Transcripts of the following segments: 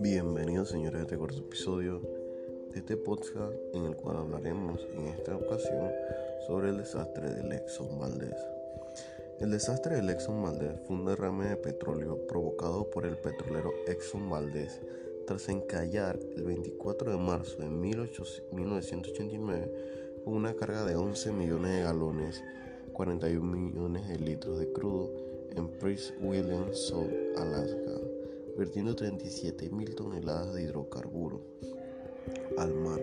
Bienvenidos señores a este cuarto episodio de este podcast en el cual hablaremos en esta ocasión sobre el desastre del Exxon Valdez. El desastre del Exxon Valdez fue un derrame de petróleo provocado por el petrolero Exxon Valdez tras encallar el 24 de marzo de 1989 con una carga de 11 millones de galones, 41 millones de litros de crudo en Prince William Sound, Alaska, vertiendo 37 mil toneladas de hidrocarburos al mar.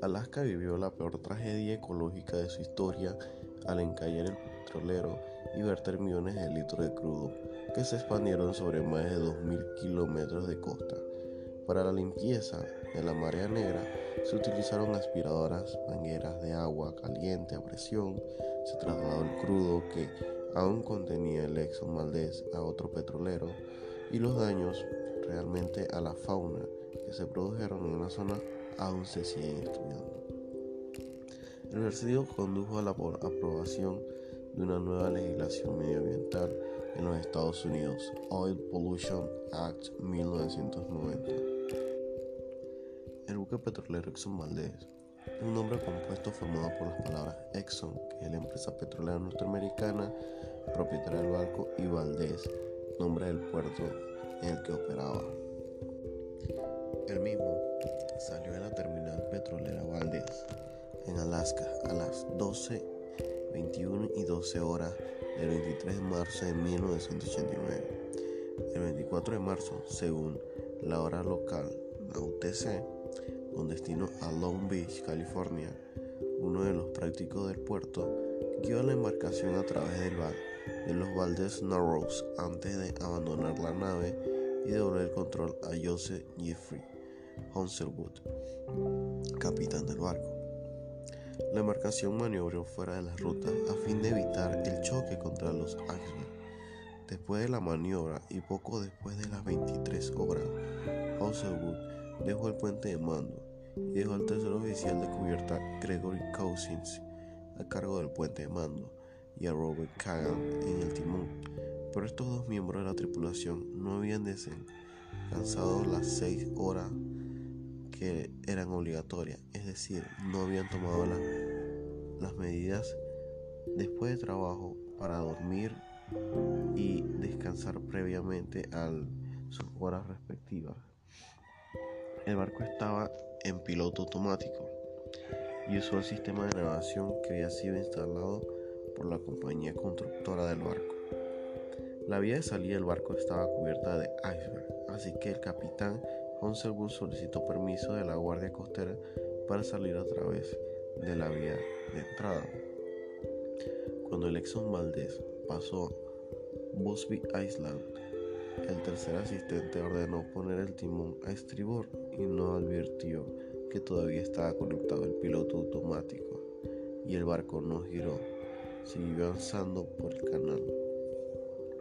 Alaska vivió la peor tragedia ecológica de su historia al encallar el petrolero y verter millones de litros de crudo que se expandieron sobre más de 2.000 kilómetros de costa. Para la limpieza de la marea negra se utilizaron aspiradoras, mangueras de agua caliente a presión, se trasladó el crudo que aún contenía el Exxon Valdez a otro petrolero y los daños realmente a la fauna que se produjeron en la zona aún se siguen estudiando. El vertido condujo a la aprobación de una nueva legislación medioambiental en los Estados Unidos, Oil Pollution Act 1990. El buque petrolero Exxon Valdez es un nombre compuesto formado por las palabras Exxon, que es la empresa petrolera norteamericana propietaria del barco, y Valdez, nombre del puerto en el que operaba. El mismo salió de la terminal petrolera Valdez en Alaska a las 12, 21 y 12 horas del 23 de marzo de 1989. El 24 de marzo, según la hora local, la UTC, con destino a Long Beach, California, uno de los prácticos del puerto guió la embarcación a través del bar de los Valdez Narrows antes de abandonar la nave y devolver el control a Joseph Jeffrey Honselwood, capitán del barco. La embarcación maniobró fuera de la ruta a fin de evitar el choque contra los icebergs. Después de la maniobra y poco después de las 23 horas, Honselwood dejó el puente de mando y dejó al tercer oficial de cubierta Gregory Cousins a cargo del puente de mando y a Robert Kagan en el timón. Pero estos dos miembros de la tripulación no habían descansado las 6 horas que eran obligatorias, es decir, no habían tomado las medidas después de trabajo para dormir y descansar previamente a sus horas respectivas. El barco estaba en piloto automático y usó el sistema de navegación que había sido instalado por la compañía constructora del barco. La vía de salida del barco estaba cubierta de iceberg, así que el capitán Honselwood solicitó permiso de la Guardia Costera para salir a través de la vía de entrada. Cuando el Exxon Valdez pasó Busby Island, el tercer asistente ordenó poner el timón a estribor y no advirtió que todavía estaba conectado el piloto automático y el barco no giró, siguió avanzando por el canal.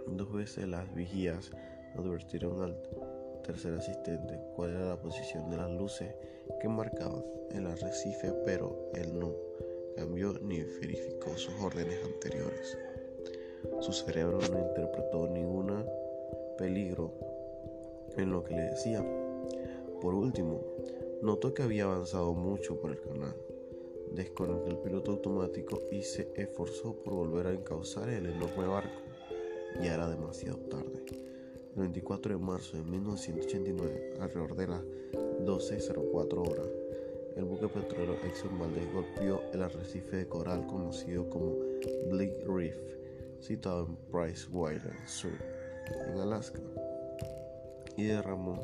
Dos veces las vigías advirtieron al tercer asistente cuál era la posición de las luces que marcaban el arrecife, pero él no cambió ni verificó sus órdenes anteriores. Su cerebro no interpretó ningún peligro en lo que le decía. Por último, notó que había avanzado mucho por el canal. Desconectó el piloto automático y se esforzó por volver a encauzar el enorme barco. Ya era demasiado tarde. El 24 de marzo de 1989, alrededor de las 12.04 horas, el buque petrolero Exxon Valdez golpeó el arrecife de coral conocido como Bleak Reef, situado en Price Island Sur, en Alaska, y derramó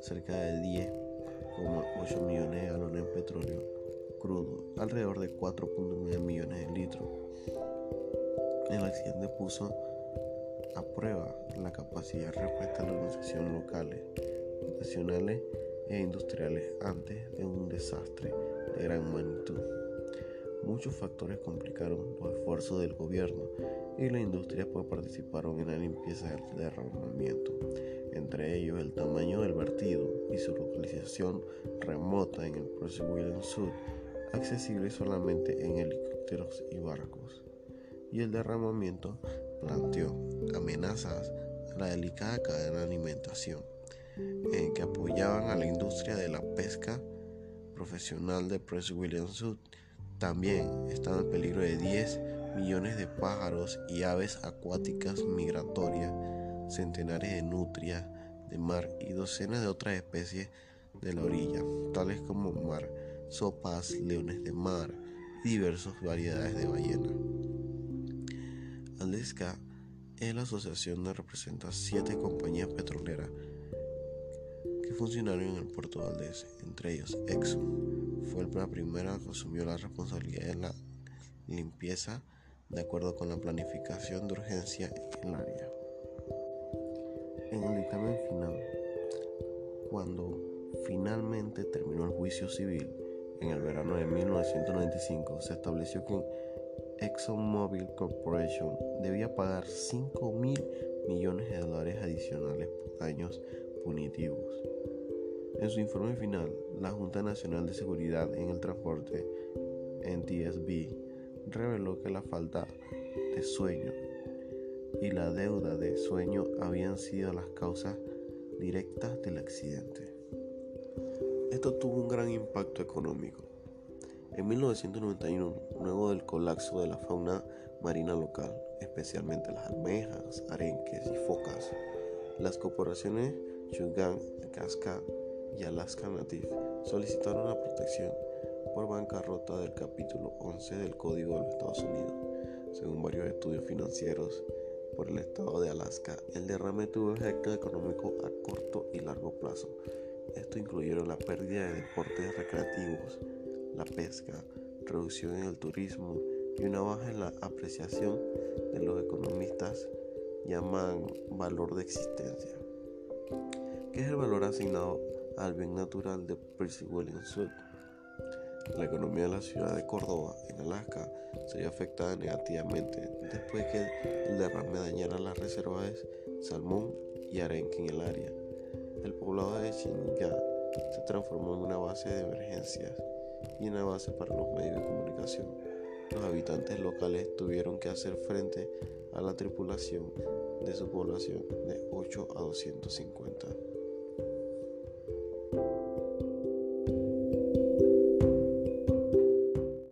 cerca de 10,8 millones de galones de petróleo crudo, alrededor de 4.9 millones de litros. El accidente puso aprueba la capacidad de respuesta de las organizaciones locales, nacionales e industriales antes de un desastre de gran magnitud. Muchos factores complicaron los esfuerzos del gobierno y la industria pues participaron en la limpieza del derramamiento, entre ellos el tamaño del vertido y su localización remota en el Prince William Sud, accesible solamente en helicópteros y barcos. y el derramamiento planteó amenazas a la delicada cadena de alimentación en que apoyaban a la industria de la pesca profesional de Prince William Sound. También estaba en peligro de 10 millones de pájaros y aves acuáticas migratorias, centenares de nutrias de mar y docenas de otras especies de la orilla, tales como mar, sopas, leones de mar y diversas variedades de ballena. Alaska es la asociación que representa siete compañías petroleras que funcionaron en el puerto Valdés, entre ellos Exxon. Fue la primera que asumió la responsabilidad de la limpieza de acuerdo con la planificación de urgencia en el área. En el dictamen final, cuando finalmente terminó el juicio civil en el verano de 1995, se estableció que ExxonMobil Corporation debía pagar 5 mil millones de dólares adicionales por daños punitivos. En su informe final, la Junta Nacional de Seguridad en el Transporte, NTSB, reveló que la falta de sueño y la deuda de sueño habían sido las causas directas del accidente. Esto tuvo un gran impacto económico. En 1991, luego del colapso de la fauna marina local, especialmente las almejas, arenques y focas, las corporaciones Chugan, Casca y Alaska Native solicitaron la protección por bancarrota del capítulo 11 del Código de los Estados Unidos. Según varios estudios financieros por el estado de Alaska, el derrame tuvo efecto económico a corto y largo plazo. Esto incluyeron la pérdida de deportes recreativos, la pesca, reducción en el turismo y una baja en la apreciación de los economistas llaman valor de existencia, que es el valor asignado al bien natural de Percy William Sud. La economía de la ciudad de Córdoba, en Alaska, se vio afectada negativamente después que el derrame dañara las reservas de salmón y arenque en el área. El poblado de Chinga se transformó en una base de emergencias y una base para los medios de comunicación. Los habitantes locales tuvieron que hacer frente a la tripulación de su población de 8 a 250.